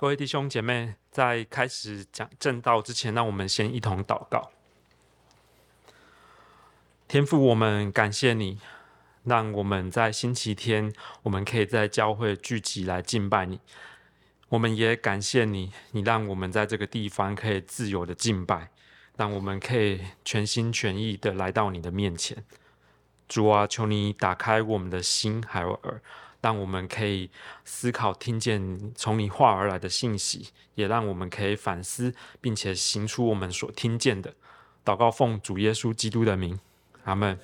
各位弟兄姐妹，在开始讲正道之前，让我们先一同祷告。天父，我们感谢你，让我们在星期天，我们可以在教会聚集来敬拜你。我们也感谢你，你让我们在这个地方可以自由的敬拜，让我们可以全心全意的来到你的面前。主啊，求你打开我们的心还有耳。让我们可以思考，听见从你话而来的信息，也让我们可以反思，并且行出我们所听见的。祷告奉主耶稣基督的名，阿门。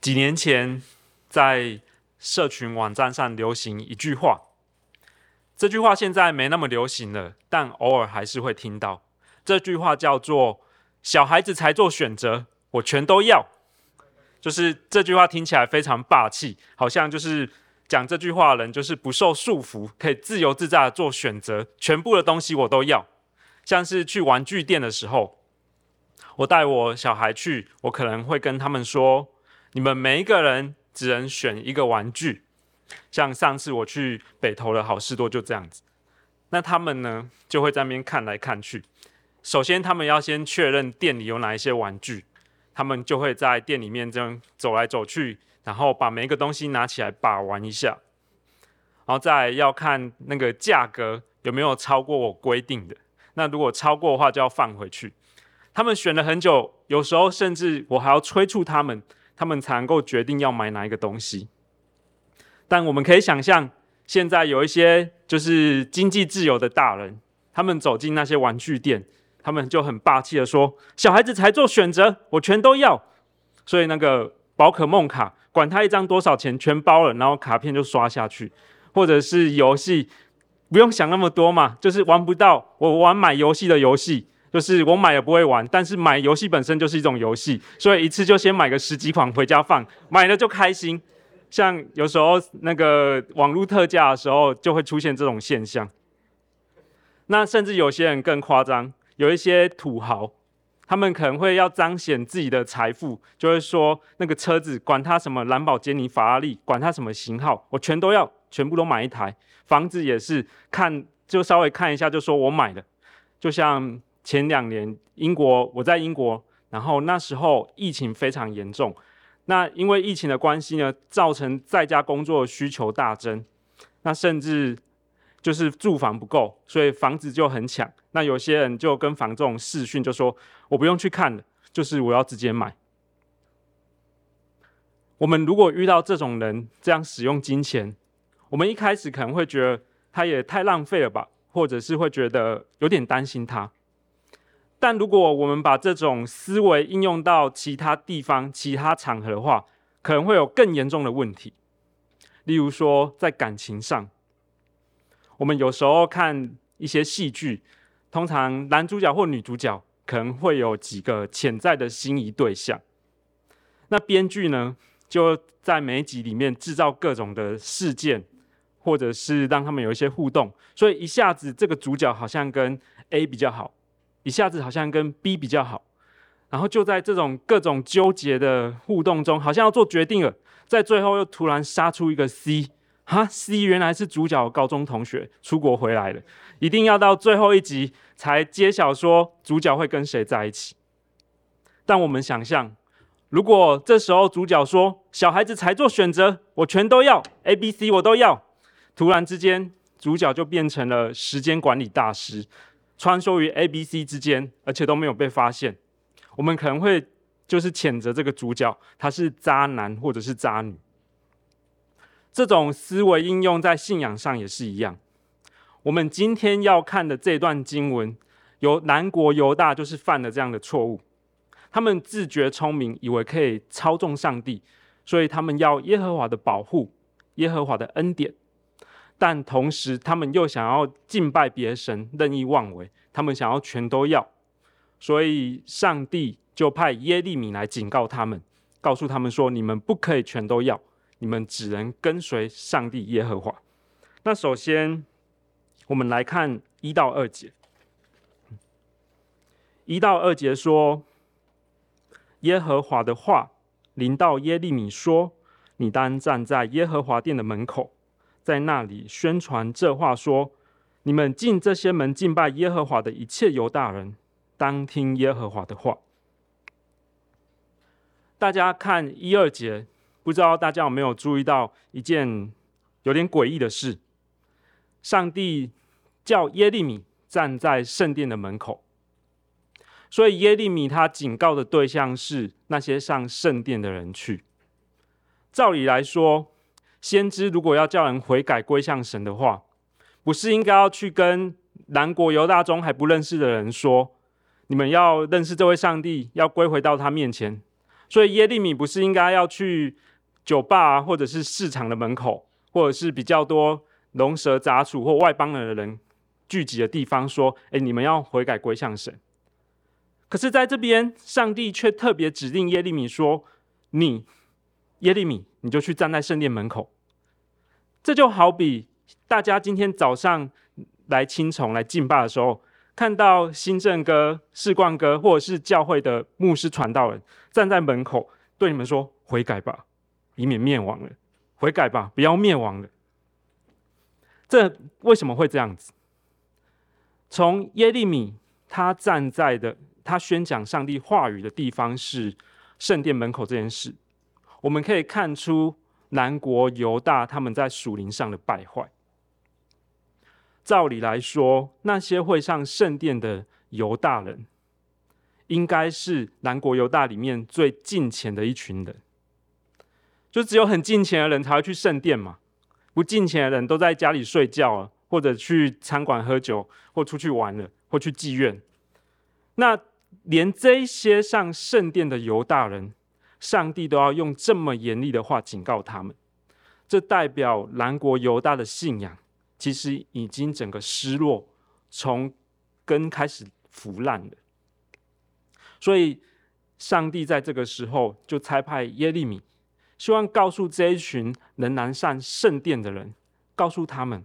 几年前，在社群网站上流行一句话，这句话现在没那么流行了，但偶尔还是会听到。这句话叫做“小孩子才做选择，我全都要”。就是这句话听起来非常霸气，好像就是讲这句话的人就是不受束缚，可以自由自在的做选择，全部的东西我都要。像是去玩具店的时候，我带我小孩去，我可能会跟他们说：你们每一个人只能选一个玩具。像上次我去北投的好事多就这样子，那他们呢就会在那边看来看去。首先，他们要先确认店里有哪一些玩具。他们就会在店里面这样走来走去，然后把每一个东西拿起来把玩一下，然后再要看那个价格有没有超过我规定的。那如果超过的话，就要放回去。他们选了很久，有时候甚至我还要催促他们，他们才能够决定要买哪一个东西。但我们可以想象，现在有一些就是经济自由的大人，他们走进那些玩具店。他们就很霸气的说：“小孩子才做选择，我全都要。”所以那个宝可梦卡，管他一张多少钱，全包了，然后卡片就刷下去。或者是游戏，不用想那么多嘛，就是玩不到，我玩买游戏的游戏，就是我买也不会玩，但是买游戏本身就是一种游戏，所以一次就先买个十几款回家放，买了就开心。像有时候那个网络特价的时候，就会出现这种现象。那甚至有些人更夸张。有一些土豪，他们可能会要彰显自己的财富，就会说那个车子，管他什么兰博基尼、法拉利，管他什么型号，我全都要，全部都买一台。房子也是看，就稍微看一下，就说我买了。就像前两年英国，我在英国，然后那时候疫情非常严重，那因为疫情的关系呢，造成在家工作的需求大增，那甚至。就是住房不够，所以房子就很抢。那有些人就跟房仲视讯，就说我不用去看了，就是我要直接买。我们如果遇到这种人这样使用金钱，我们一开始可能会觉得他也太浪费了吧，或者是会觉得有点担心他。但如果我们把这种思维应用到其他地方、其他场合的话，可能会有更严重的问题。例如说，在感情上。我们有时候看一些戏剧，通常男主角或女主角可能会有几个潜在的心仪对象。那编剧呢，就在每一集里面制造各种的事件，或者是让他们有一些互动。所以一下子这个主角好像跟 A 比较好，一下子好像跟 B 比较好，然后就在这种各种纠结的互动中，好像要做决定了，在最后又突然杀出一个 C。哈，C 原来是主角高中同学出国回来了，一定要到最后一集才揭晓说主角会跟谁在一起。但我们想象，如果这时候主角说小孩子才做选择，我全都要，A、B、C 我都要。突然之间，主角就变成了时间管理大师，穿梭于 A、B、C 之间，而且都没有被发现。我们可能会就是谴责这个主角，他是渣男或者是渣女。这种思维应用在信仰上也是一样。我们今天要看的这段经文，由南国犹大就是犯了这样的错误。他们自觉聪明，以为可以操纵上帝，所以他们要耶和华的保护、耶和华的恩典，但同时他们又想要敬拜别神，任意妄为。他们想要全都要，所以上帝就派耶利米来警告他们，告诉他们说：你们不可以全都要。你们只能跟随上帝耶和华。那首先，我们来看一到二节。一到二节说：“耶和华的话临到耶利米说：你当站在耶和华殿的门口，在那里宣传这话说：“你们进这些门敬拜耶和华的一切犹大人，当听耶和华的话。”大家看一二节，不知道大家有没有注意到一件有点诡异的事？上帝叫耶利米站在圣殿的门口，所以耶利米他警告的对象是那些上圣殿的人去。照理来说，先知如果要叫人悔改归向神的话，不是应该要去跟南国犹大中还不认识的人说：“你们要认识这位上帝，要归回到他面前。”所以耶利米不是应该要去酒吧啊，或者是市场的门口，或者是比较多龙蛇杂处或外邦人的人聚集的地方，说：“哎，你们要悔改归向神。”可是在这边，上帝却特别指定耶利米说：“你，耶利米，你就去站在圣殿门口。”这就好比大家今天早上来青重来敬拜的时候。看到新正哥、世冠哥，或者是教会的牧师传道人站在门口，对你们说：“悔改吧，以免灭亡了；悔改吧，不要灭亡了。”这为什么会这样子？从耶利米他站在的，他宣讲上帝话语的地方是圣殿门口这件事，我们可以看出南国犹大他们在属灵上的败坏。照理来说，那些会上圣殿的犹大人，应该是南国犹大里面最敬虔的一群人。就只有很敬虔的人才会去圣殿嘛，不敬虔的人都在家里睡觉了，或者去餐馆喝酒，或出去玩了，或去妓院。那连这些上圣殿的犹大人，上帝都要用这么严厉的话警告他们，这代表南国犹大的信仰。其实已经整个失落，从根开始腐烂了。所以，上帝在这个时候就差派耶利米，希望告诉这一群仍然上圣殿的人，告诉他们：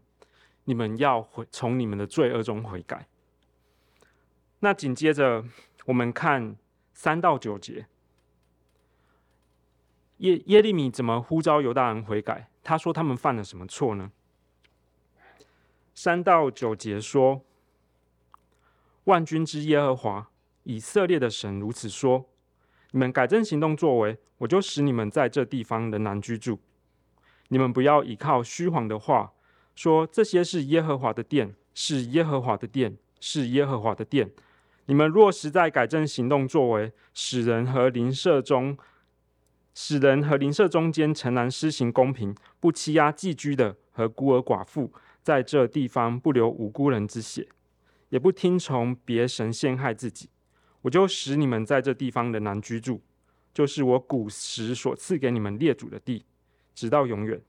你们要悔，从你们的罪恶中悔改。那紧接着，我们看三到九节，耶耶利米怎么呼召犹大人悔改？他说他们犯了什么错呢？三到九节说：“万军之耶和华以色列的神如此说：你们改正行动作为，我就使你们在这地方仍然居住。你们不要倚靠虚谎的话，说这些是耶和华的殿，是耶和华的殿，是耶和华的殿。你们若实在改正行动作为，使人和邻舍中，使人和邻舍中间诚然施行公平，不欺压寄居的和孤儿寡妇。”在这地方不流无辜人之血，也不听从别神陷害自己，我就使你们在这地方仍然居住，就是我古时所赐给你们列祖的地，直到永远。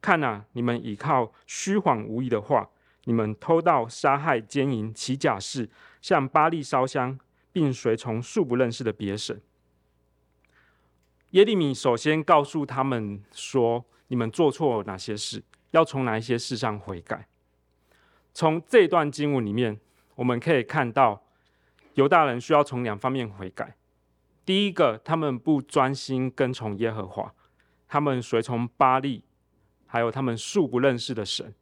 看哪，你们倚靠虚谎无益的话，你们偷盗、杀害、奸淫、起假誓，向巴力烧香，并随从素不认识的别神。耶利米首先告诉他们说：你们做错哪些事？要从哪一些事上悔改？从这段经文里面，我们可以看到犹大人需要从两方面悔改。第一个，他们不专心跟从耶和华，他们随从巴力，还有他们素不认识的神。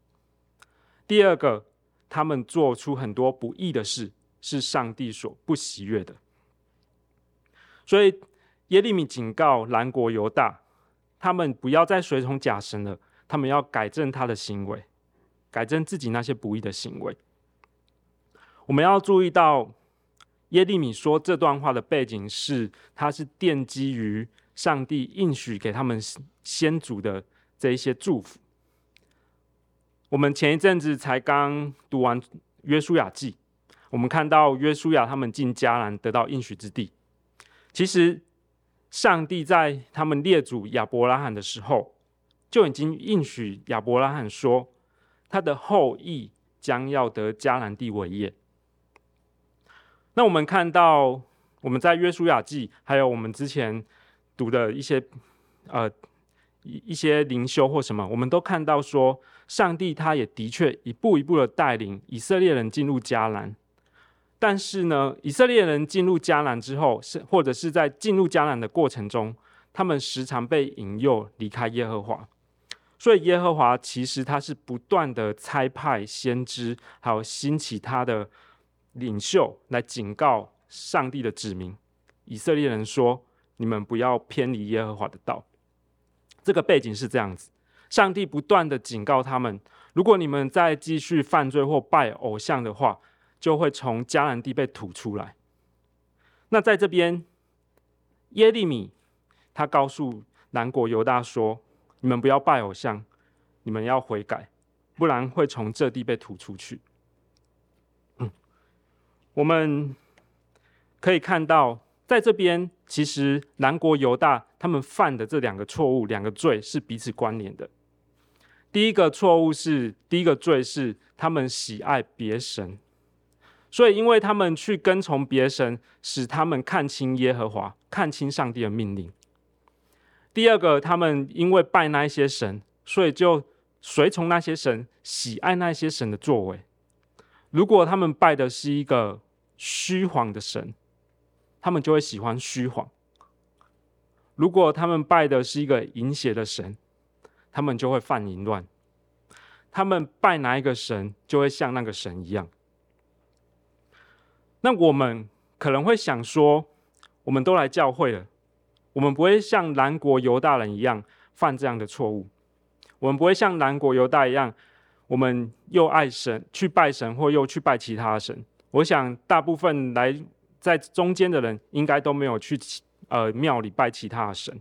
第二个，他们做出很多不义的事，是上帝所不喜悦的。所以耶利米警告南国犹大，他们不要再随从假神了。他们要改正他的行为，改正自己那些不义的行为。我们要注意到，耶利米说这段话的背景是，他是奠基于上帝应许给他们先祖的这一些祝福。我们前一阵子才刚读完约书亚记，我们看到约书亚他们进迦南得到应许之地。其实，上帝在他们列祖亚伯拉罕的时候，就已经应许亚伯拉罕说，他的后裔将要得迦南地为业。那我们看到，我们在约书亚记，还有我们之前读的一些呃一一些灵修或什么，我们都看到说，上帝他也的确一步一步的带领以色列人进入迦南。但是呢，以色列人进入迦南之后，是或者是在进入迦南的过程中，他们时常被引诱离开耶和华。所以耶和华其实他是不断的差派先知，还有兴起他的领袖来警告上帝的子民以色列人说：你们不要偏离耶和华的道。这个背景是这样子，上帝不断的警告他们：如果你们再继续犯罪或拜偶像的话，就会从迦南地被吐出来。那在这边，耶利米他告诉南国犹大说：你们不要拜偶像，你们要悔改，不然会从这地被吐出去。我们可以看到，在这边，其实南国犹大他们犯的这两个错误、两个罪是彼此关联的。第一个错误是，第一个罪是他们喜爱别神，所以因为他们去跟从别神，使他们看清耶和华，看清上帝的命令。第二个，他们因为拜那一些神，所以就随从那些神，喜爱那些神的作为。如果他们拜的是一个虚谎的神，他们就会喜欢虚谎；如果他们拜的是一个淫邪的神，他们就会犯淫乱。他们拜哪一个神，就会像那个神一样。那我们可能会想说，我们都来教会了。我们不会像南国犹大人一样犯这样的错误，我们不会像南国犹大一样，我们又爱神去拜神，或又去拜其他神。我想大部分来在中间的人，应该都没有去呃庙里拜其他的神。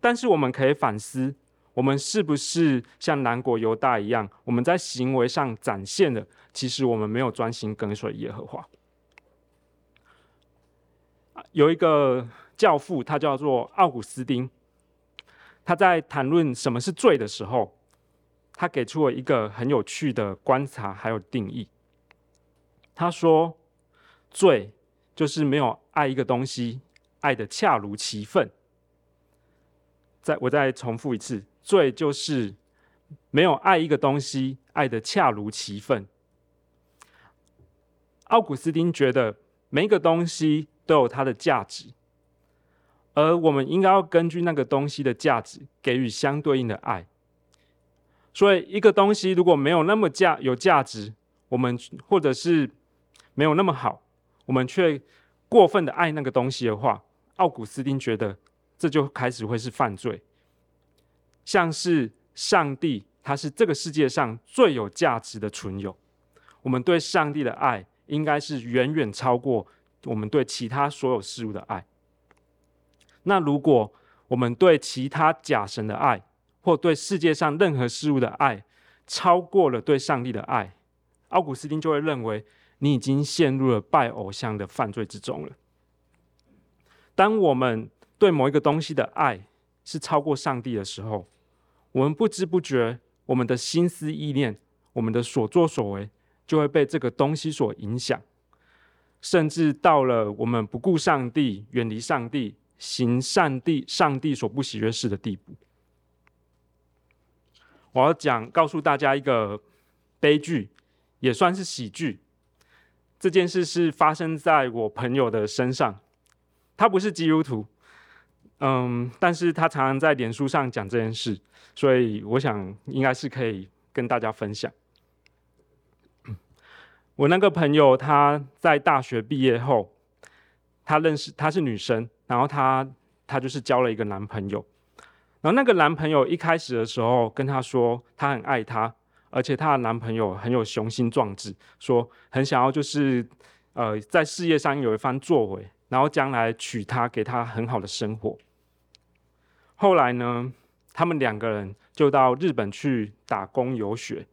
但是我们可以反思，我们是不是像南国犹大一样，我们在行为上展现的，其实我们没有专心跟随耶和华。有一个。教父，他叫做奥古斯丁。他在谈论什么是罪的时候，他给出了一个很有趣的观察，还有定义。他说：“罪就是没有爱一个东西，爱得恰如其分。”再我再重复一次：“罪就是没有爱一个东西，爱得恰如其分。”奥古斯丁觉得每一个东西都有它的价值。而我们应该要根据那个东西的价值，给予相对应的爱。所以，一个东西如果没有那么价有价值，我们或者是没有那么好，我们却过分的爱那个东西的话，奥古斯丁觉得这就开始会是犯罪。像是上帝，他是这个世界上最有价值的存有，我们对上帝的爱应该是远远超过我们对其他所有事物的爱。那如果我们对其他假神的爱，或对世界上任何事物的爱，超过了对上帝的爱，奥古斯丁就会认为你已经陷入了拜偶像的犯罪之中了。当我们对某一个东西的爱是超过上帝的时候，我们不知不觉，我们的心思意念，我们的所作所为，就会被这个东西所影响，甚至到了我们不顾上帝、远离上帝。行上帝上帝所不喜悦事的地步，我要讲告诉大家一个悲剧，也算是喜剧。这件事是发生在我朋友的身上，他不是基督徒，嗯，但是他常常在脸书上讲这件事，所以我想应该是可以跟大家分享。我那个朋友他在大学毕业后，他认识她是女生。然后她她就是交了一个男朋友，然后那个男朋友一开始的时候跟她说他很爱她，而且她的男朋友很有雄心壮志，说很想要就是呃在事业上有一番作为，然后将来娶她，给她很好的生活。后来呢，他们两个人就到日本去打工游学，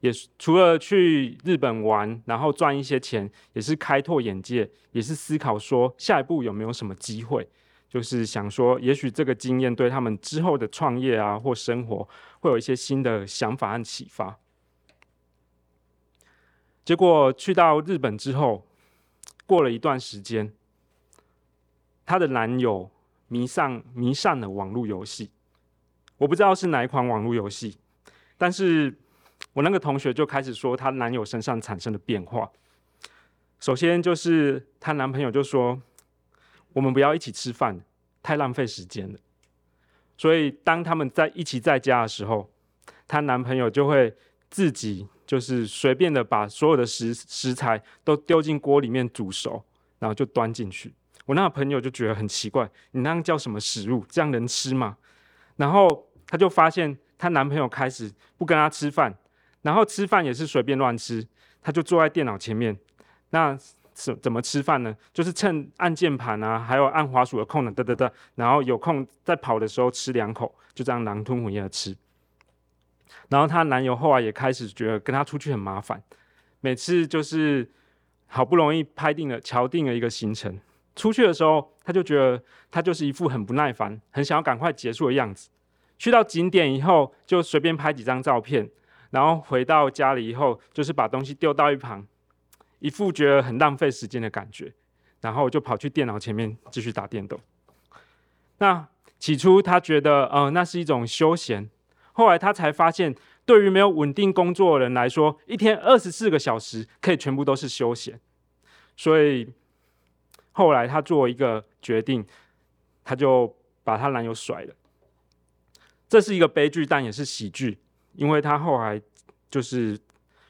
也除了去日本玩，然后赚一些钱，也是开拓眼界，也是思考说下一步有没有什么机会，就是想说，也许这个经验对他们之后的创业啊或生活会有一些新的想法和启发。结果去到日本之后，过了一段时间，她的男友迷上迷上了网络游戏，我不知道是哪一款网络游戏，但是。我那个同学就开始说她男友身上产生的变化。首先就是她男朋友就说：“我们不要一起吃饭，太浪费时间了。”所以当他们在一起在家的时候，她男朋友就会自己就是随便的把所有的食食材都丢进锅里面煮熟，然后就端进去。我那个朋友就觉得很奇怪，你那样叫什么食物？这样能吃吗？然后她就发现她男朋友开始不跟她吃饭，然后吃饭也是随便乱吃，她就坐在电脑前面，那怎怎么吃饭呢？就是趁按键盘啊，还有按滑鼠的空呢，嘚嘚嘚，然后有空在跑的时候吃两口，就这样狼吞虎咽的吃。然后她男友后来也开始觉得跟她出去很麻烦，每次就是好不容易拍定了、敲定了一个行程。出去的时候，他就觉得他就是一副很不耐烦、很想要赶快结束的样子。去到景点以后，就随便拍几张照片，然后回到家里以后，就是把东西丢到一旁，一副觉得很浪费时间的感觉，然后就跑去电脑前面继续打电动。那起初他觉得，呃，那是一种休闲。后来他才发现，对于没有稳定工作的人来说，一天二十四个小时可以全部都是休闲，所以。后来她做一个决定，她就把她男友甩了。这是一个悲剧，但也是喜剧，因为她后来就是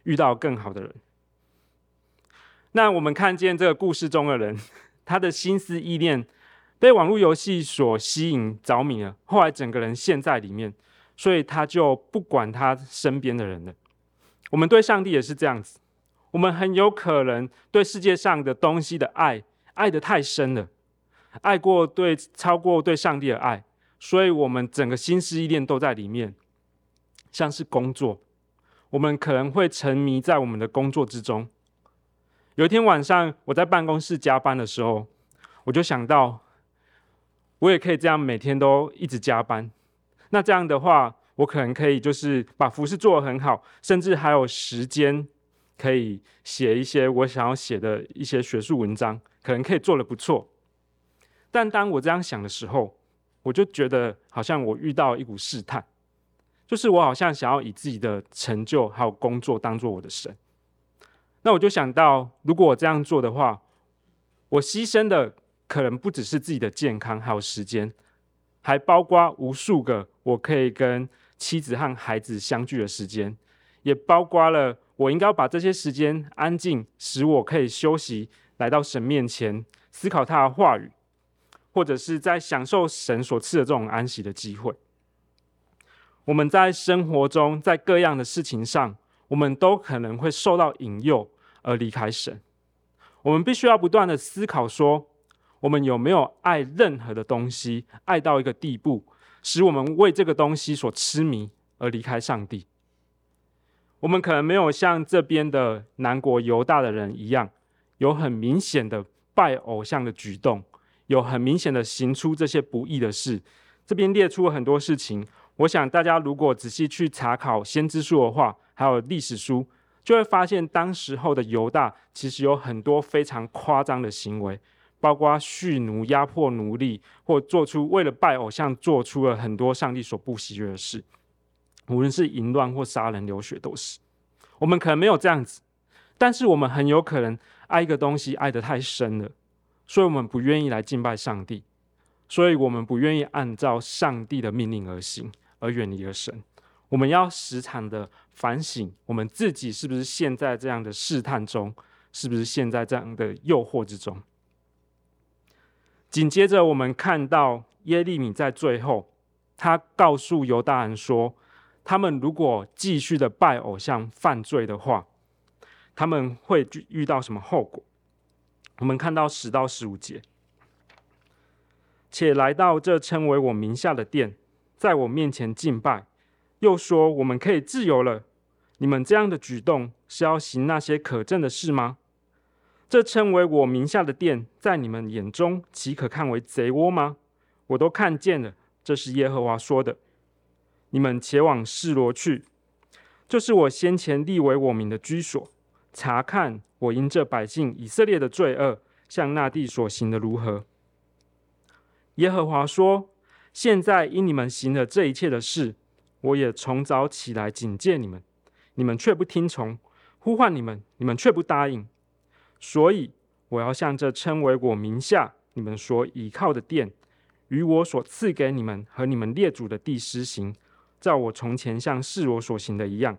遇到更好的人。那我们看见这个故事中的人，他的心思意念被网络游戏所吸引着迷了，后来整个人陷在里面，所以他就不管他身边的人了。我们对上帝也是这样子，我们很有可能对世界上的东西的爱。爱得太深了，爱过对超过对上帝的爱，所以我们整个心思意念都在里面，像是工作，我们可能会沉迷在我们的工作之中。有一天晚上，我在办公室加班的时候，我就想到，我也可以这样每天都一直加班。那这样的话，我可能可以就是把服事做得很好，甚至还有时间可以写一些我想要写的一些学术文章。可能可以做得不错，但当我这样想的时候，我就觉得好像我遇到一股试探，就是我好像想要以自己的成就还有工作当做我的神。那我就想到，如果我这样做的话，我牺牲的可能不只是自己的健康还有时间，还包括无数个我可以跟妻子和孩子相聚的时间，也包括了我应该把这些时间安静，使我可以休息。来到神面前思考他的话语，或者是在享受神所赐的这种安息的机会。我们在生活中，在各样的事情上，我们都可能会受到引诱而离开神。我们必须要不断的思考说，我们有没有爱任何的东西，爱到一个地步，使我们为这个东西所痴迷而离开上帝。我们可能没有像这边的南国犹大的人一样。有很明显的拜偶像的举动，有很明显的行出这些不义的事。这边列出了很多事情，我想大家如果仔细去查考先知书的话，还有历史书，就会发现当时候的犹大其实有很多非常夸张的行为，包括蓄奴、压迫奴隶，或做出为了拜偶像做出了很多上帝所不喜悦的事。无论是淫乱或杀人流血，都是。我们可能没有这样子，但是我们很有可能。爱一个东西爱得太深了，所以我们不愿意来敬拜上帝，所以我们不愿意按照上帝的命令而行，而远离了神。我们要时常的反省，我们自己是不是陷在这样的试探中，是不是陷在这样的诱惑之中。紧接着，我们看到耶利米在最后，他告诉犹大人说，他们如果继续的拜偶像犯罪的话。他们会遇到什么后果？我们看到十到十五节，且来到这称为我名下的殿，在我面前敬拜，又说我们可以自由了。你们这样的举动是要行那些可憎的事吗？这称为我名下的殿，在你们眼中岂可看为贼窝吗？我都看见了，这是耶和华说的。你们且往示罗去，就是我先前立为我名的居所。查看我因这百姓以色列的罪恶，向那地所行的如何？耶和华说：现在因你们行了这一切的事，我也从早起来警戒你们，你们却不听从；呼唤你们，你们却不答应。所以我要向这称为我名下、你们所倚靠的殿，与我所赐给你们和你们列祖的地施行，照我从前向示罗所行的一样，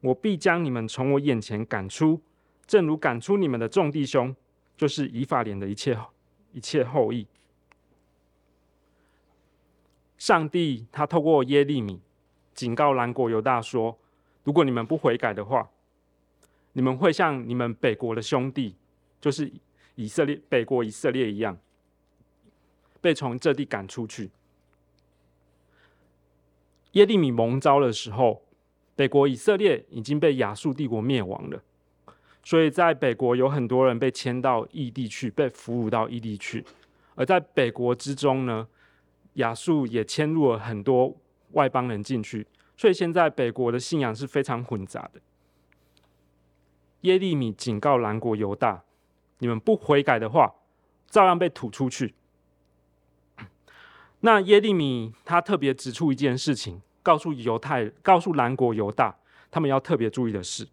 我必将你们从我眼前赶出，正如赶出你们的众弟兄，就是以法莲的一切一切后裔。上帝他透过耶利米警告南国犹大说：如果你们不悔改的话，你们会像你们北国的兄弟，就是以色列北国以色列一样，被从这地赶出去。耶利米蒙召的时候，北国以色列已经被亚述帝国灭亡了，所以在北国有很多人被迁到异地去，被俘虏到异地去。而在北国之中呢，亚述也迁入了很多外邦人进去，所以现在北国的信仰是非常混杂的。耶利米警告南国犹大：你们不悔改的话，照样被吐出去。那耶利米他特别指出一件事情，告诉犹太，告诉南国犹大，他们要特别注意的是，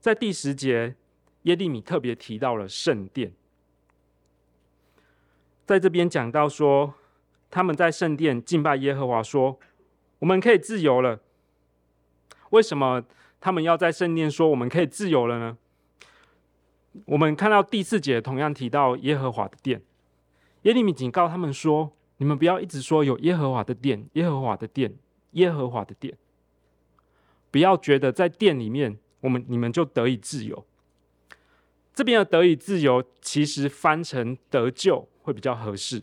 在第十节，耶利米特别提到了圣殿，在这边讲到说。他们在圣殿敬拜耶和华，说：“我们可以自由了。”为什么他们要在圣殿说“我们可以自由了”呢？我们看到第四节同样提到耶和华的殿。耶利米警告他们说：“你们不要一直说有耶和华的殿，耶和华的殿，耶和华的殿，不要觉得在殿里面，我们你们就得以自由。这边的得以自由，其实翻成得救会比较合适。”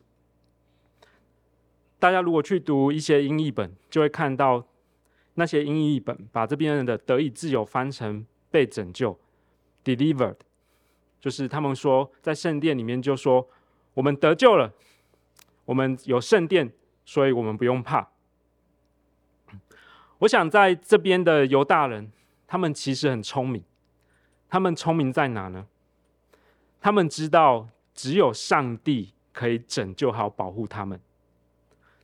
大家如果去读一些英译本，就会看到那些英译本把这边人的得以自由翻成被拯救 （delivered），就是他们说在圣殿里面就说我们得救了，我们有圣殿，所以我们不用怕。我想在这边的犹大人，他们其实很聪明，他们聪明在哪呢？他们知道只有上帝可以拯救好保护他们。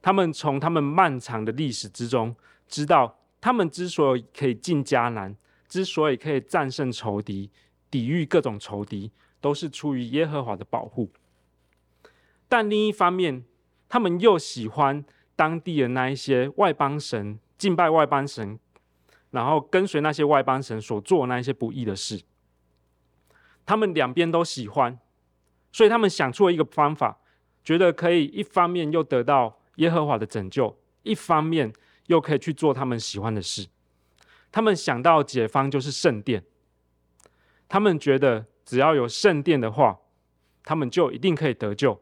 他们从他们漫长的历史之中知道，他们之所以可以进迦南，之所以可以战胜仇敌、抵御各种仇敌，都是出于耶和华的保护。但另一方面，他们又喜欢当地的那一些外邦神，敬拜外邦神，然后跟随那些外邦神所做那一些不义的事。他们两边都喜欢，所以他们想出了一个方法，觉得可以一方面又得到。耶和华的拯救，一方面又可以去做他们喜欢的事。他们想到解方就是圣殿，他们觉得只要有圣殿的话，他们就一定可以得救。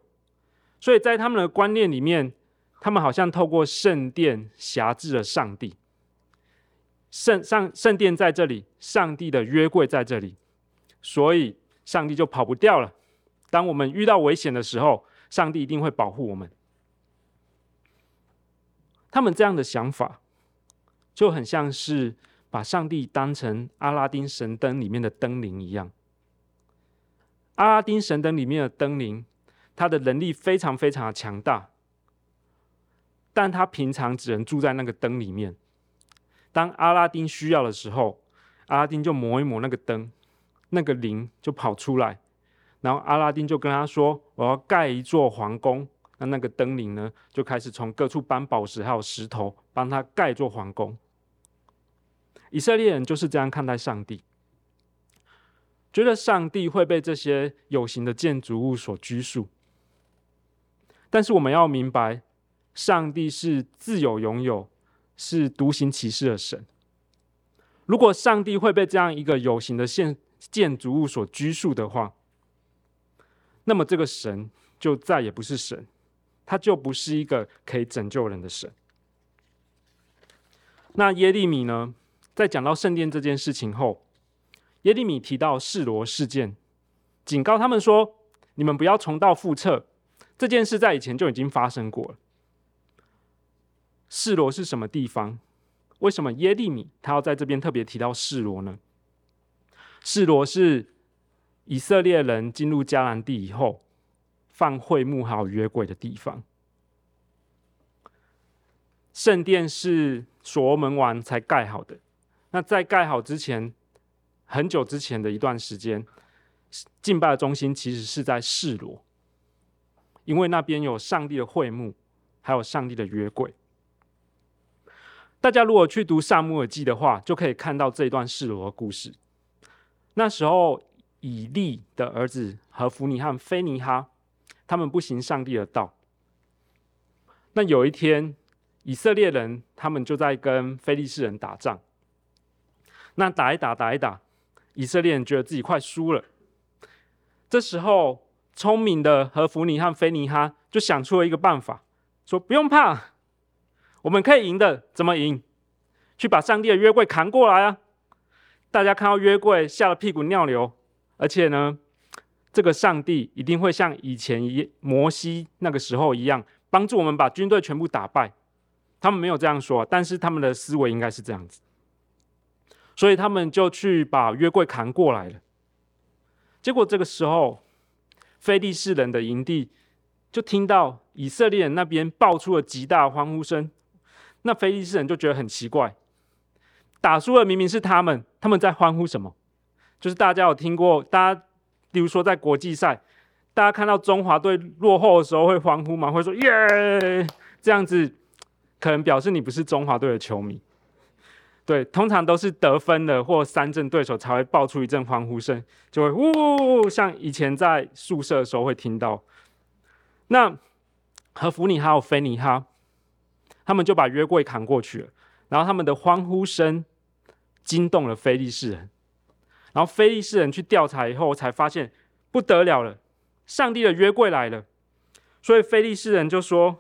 所以在他们的观念里面，他们好像透过圣殿辖制了上帝。圣上圣殿在这里，上帝的约柜在这里，所以上帝就跑不掉了。当我们遇到危险的时候，上帝一定会保护我们。他们这样的想法，就很像是把上帝当成阿拉丁神灯里面的灯灵一样。阿拉丁神灯里面的灯灵，他的能力非常非常的强大，但他平常只能住在那个灯里面。当阿拉丁需要的时候，阿拉丁就磨一磨那个灯，那个灵就跑出来，然后阿拉丁就跟他说：“我要盖一座皇宫。”那那个灯灵呢，就开始从各处搬宝石还有石头，帮他盖座皇宫。以色列人就是这样看待上帝，觉得上帝会被这些有形的建筑物所拘束。但是我们要明白，上帝是自有永有，是独行其事的神。如果上帝会被这样一个有形的建建筑物所拘束的话，那么这个神就再也不是神。他就不是一个可以拯救人的神。那耶利米呢，在讲到圣殿这件事情后，耶利米提到示罗事件，警告他们说：“你们不要重蹈覆辙，这件事在以前就已经发生过了。”示罗是什么地方？为什么耶利米他要在这边特别提到示罗呢？示罗是以色列人进入迦南地以后。放会幕还有约柜的地方，圣殿是所罗门王才盖好的。那在盖好之前，很久之前的一段时间，敬拜的中心其实是在示罗，因为那边有上帝的会幕，还有上帝的约柜。大家如果去读《撒母耳记》的话，就可以看到这一段示罗的故事。那时候，以利的儿子和弗尼汉菲尼哈，他们不行上帝的道。那有一天，以色列人他们就在跟非利士人打仗。那打一打，打一打，以色列人觉得自己快输了。这时候，聪明的何弗尼和非尼哈就想出了一个办法，说：“不用怕。”我们可以赢的，怎么赢？去把上帝的约柜扛过来啊！大家看到约柜，吓得屁滚尿流。而且呢，这个上帝一定会像以前一摩西那个时候一样，帮助我们把军队全部打败。他们没有这样说，但是他们的思维应该是这样子。所以他们就去把约柜扛过来了。结果这个时候，非利士人的营地就听到以色列人那边爆出了极大的欢呼声。那非利士人就觉得很奇怪，打输了明明是他们，他们在欢呼什么？就是大家有听过，大家例如说在国际赛，大家看到中华队落后的时候会欢呼吗？会说耶，这样子可能表示你不是中华队的球迷。对，通常都是得分的或三振对手才会爆出一阵欢呼声，就会呜，像以前在宿舍的时候会听到。那和弗尼还有非尼哈。他们就把约柜扛过去了，然后他们的欢呼声惊动了菲利士人，然后非利士人去调查以后，才发现不得了了，上帝的约柜来了，所以非利士人就说：“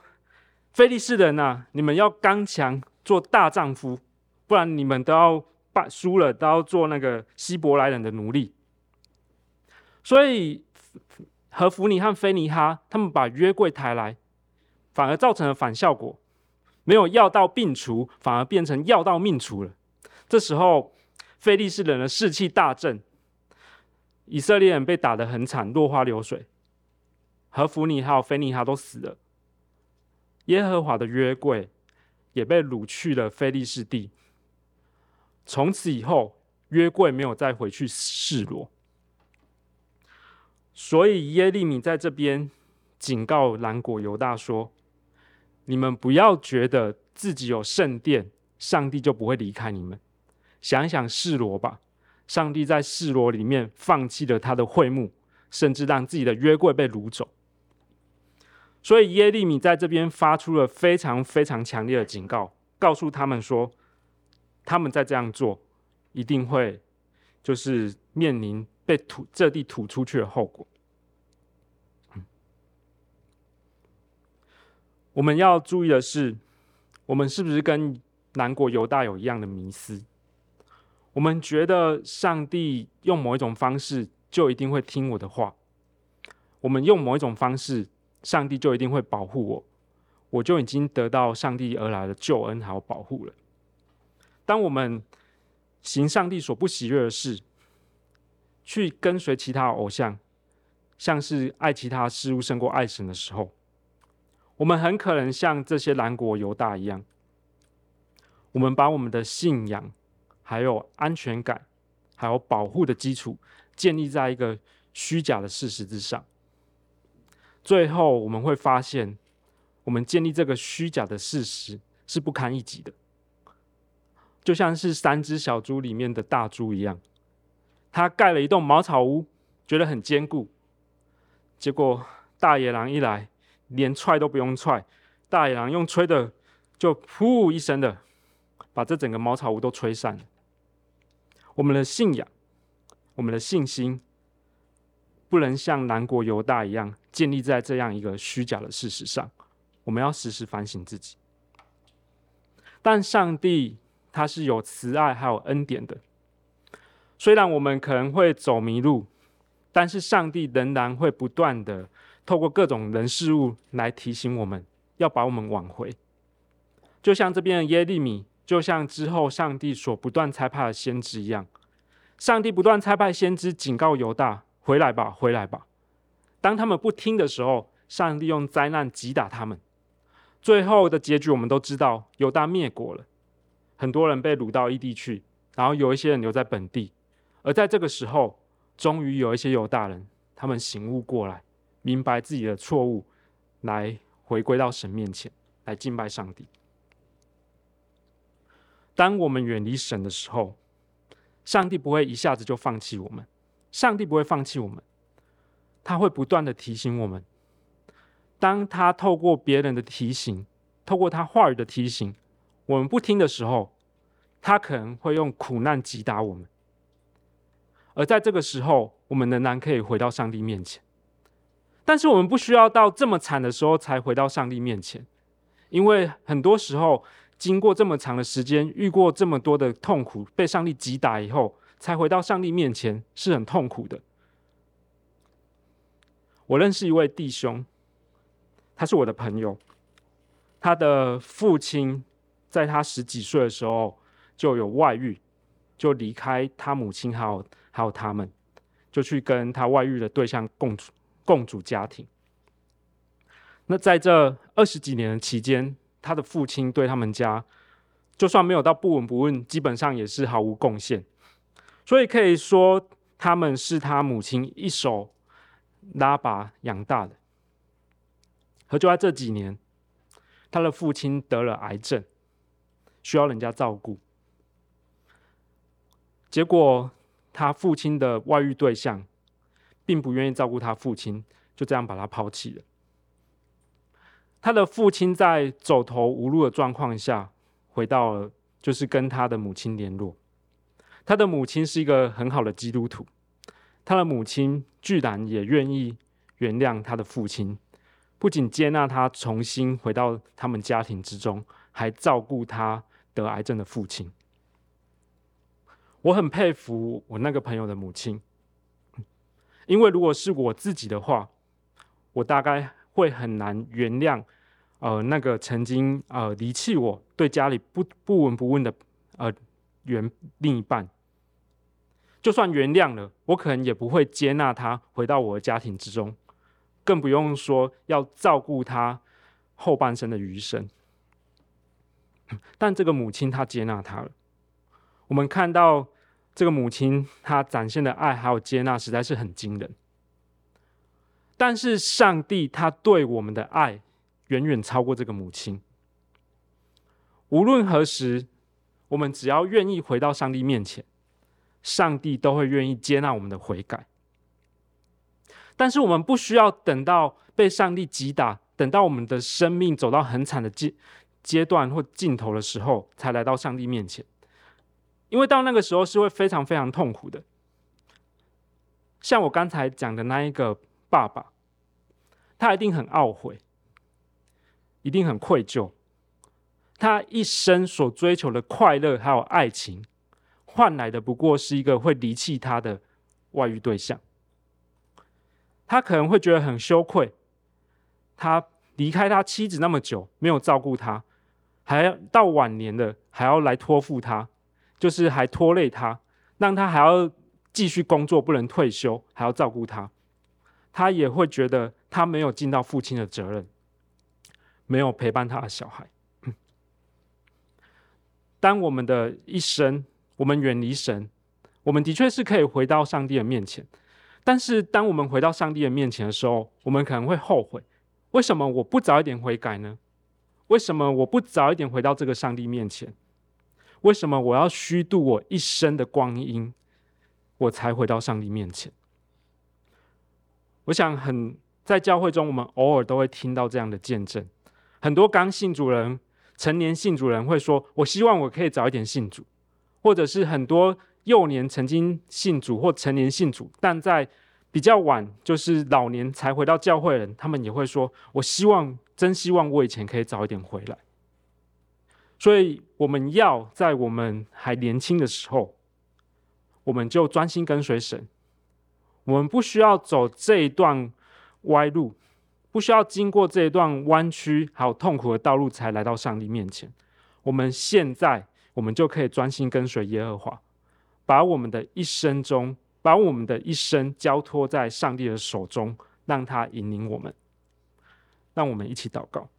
非利士人呐、啊，你们要刚强，做大丈夫，不然你们都要败输了，都要做那个希伯来人的奴隶。”所以何弗尼和非尼哈他们把约柜抬来，反而造成了反效果。没有药到病除，反而变成药到命除了。这时候，非利士人的士气大振，以色列人被打得很惨，落花流水。何弗尼还有非尼哈都死了，耶和华的约柜也被掳去了非利士地。从此以后，约柜没有再回去示罗。所以耶利米在这边警告南国犹大说。你们不要觉得自己有圣殿，上帝就不会离开你们。想想示罗吧，上帝在示罗里面放弃了他的会幕，甚至让自己的约柜被掳走。所以耶利米在这边发出了非常非常强烈的警告，告诉他们说，他们再这样做，一定会就是面临被吐这地吐出去的后果。我们要注意的是，我们是不是跟南国犹大有一样的迷思？我们觉得上帝用某一种方式就一定会听我的话，我们用某一种方式，上帝就一定会保护我，我就已经得到上帝而来的救恩还有保护了。当我们行上帝所不喜悦的事，去跟随其他偶像，像是爱其他事物胜过爱神的时候，我们很可能像这些南国犹大一样，我们把我们的信仰、还有安全感、还有保护的基础建立在一个虚假的事实之上。最后我们会发现，我们建立这个虚假的事实是不堪一击的，就像是三只小猪里面的大猪一样，他盖了一栋茅草屋，觉得很坚固，结果大野狼一来。连踹都不用踹，大野狼用吹的，就噗一声的，把这整个茅草屋都吹散了。我们的信仰，我们的信心，不能像南国犹大一样建立在这样一个虚假的事实上。我们要时时反省自己。但上帝他是有慈爱还有恩典的，虽然我们可能会走迷路，但是上帝仍然会不断的。透过各种人事物来提醒我们，要把我们挽回。就像这边的耶利米，就像之后上帝所不断差派的先知一样，上帝不断差派先知警告犹大：回来吧，回来吧。当他们不听的时候，上帝用灾难击打他们。最后的结局我们都知道，犹大灭国了，很多人被掳到异地去，然后有一些人留在本地。而在这个时候，终于有一些犹大人，他们醒悟过来。明白自己的错误，来回归到神面前来敬拜上帝。当我们远离神的时候，上帝不会一下子就放弃我们，上帝不会放弃我们，他会不断的提醒我们。当他透过别人的提醒，透过他话语的提醒，我们不听的时候，他可能会用苦难击打我们。而在这个时候，我们仍然可以回到上帝面前。但是我们不需要到这么惨的时候才回到上帝面前，因为很多时候，经过这么长的时间，遇过这么多的痛苦，被上帝击打以后，才回到上帝面前，是很痛苦的。我认识一位弟兄，他是我的朋友，他的父亲在他十几岁的时候就有外遇，就离开他母亲还有还有他们，就去跟他外遇的对象共处共组家庭。那在这二十几年的期间，他的父亲对他们家，就算没有到不闻不问，基本上也是毫无贡献。所以可以说，他们是他母亲一手拉拔养大的。而就在这几年，他的父亲得了癌症，需要人家照顾。结果，他父亲的外遇对象，并不愿意照顾他父亲，就这样把他抛弃了。他的父亲在走投无路的状况下，回到就是跟他的母亲联络。他的母亲是一个很好的基督徒，他的母亲居然也愿意原谅他的父亲，不仅接纳他重新回到他们家庭之中，还照顾他得癌症的父亲。我很佩服我那个朋友的母亲，因为如果是我自己的话，我大概。会很难原谅，呃，那个曾经呃离弃我、对家里不不闻不问的呃原另一半。就算原谅了，我可能也不会接纳他回到我的家庭之中，更不用说要照顾他后半生的余生。但这个母亲她接纳他了，我们看到这个母亲她展现的爱还有接纳，实在是很惊人。但是上帝他对我们的爱远远超过这个母亲。无论何时，我们只要愿意回到上帝面前，上帝都会愿意接纳我们的悔改。但是我们不需要等到被上帝击打，等到我们的生命走到很惨的阶阶段或尽头的时候，才来到上帝面前，因为到那个时候是会非常非常痛苦的。像我刚才讲的那一个。爸爸，他一定很懊悔，一定很愧疚。他一生所追求的快乐还有爱情，换来的不过是一个会离弃他的外遇对象。他可能会觉得很羞愧，他离开他妻子那么久，没有照顾他，还要到晚年了还要来托付他，就是还拖累他，让他还要继续工作，不能退休，还要照顾他。他也会觉得他没有尽到父亲的责任，没有陪伴他的小孩。当我们的一生，我们远离神，我们的确是可以回到上帝的面前。但是，当我们回到上帝的面前的时候，我们可能会后悔：为什么我不早一点悔改呢？为什么我不早一点回到这个上帝面前？为什么我要虚度我一生的光阴，我才回到上帝面前？我想很在教会中，我们偶尔都会听到这样的见证。很多刚信主人、成年信主人会说：“我希望我可以早一点信主。”或者是很多幼年曾经信主或成年信主，但在比较晚，就是老年才回到教会人，他们也会说：“我希望，真希望我以前可以早一点回来。”所以我们要在我们还年轻的时候，我们就专心跟随神。我们不需要走这一段歪路，不需要经过这一段弯曲还有痛苦的道路才来到上帝面前。我们现在，我们就可以专心跟随耶和华，把我们的一生中，把我们的一生交托在上帝的手中，让他引领我们。让我们一起祷告。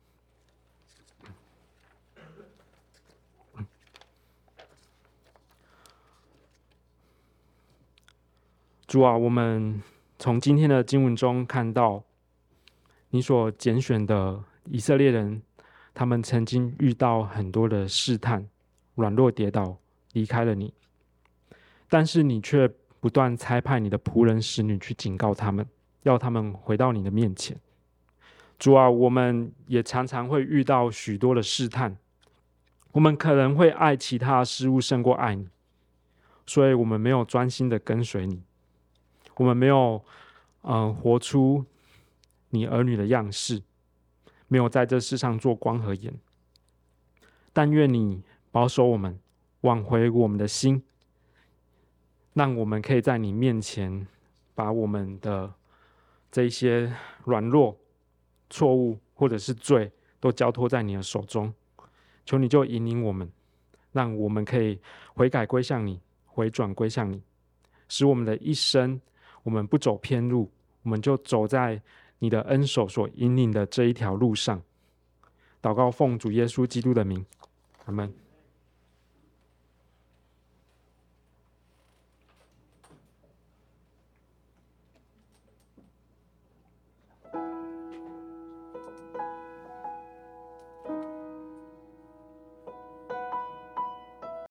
主啊，我们从今天的经文中看到，你所拣选的以色列人，他们曾经遇到很多的试探，软弱跌倒，离开了你。但是你却不断差派你的仆人使女去警告他们，要他们回到你的面前。主啊，我们也常常会遇到许多的试探，我们可能会爱其他事物胜过爱你，所以我们没有专心的跟随你，我们没有嗯、活出你儿女的样式，没有在这世上做光和盐。但愿你保守我们，挽回我们的心。让我们可以在你面前，把我们的这一些软弱、错误或者是罪，都交托在你的手中。求你就引领我们，让我们可以悔改归向你，回转归向你，使我们的一生，我们不走偏路，我们就走在你的恩手所引领的这一条路上。祷告奉主耶稣基督的名，阿门。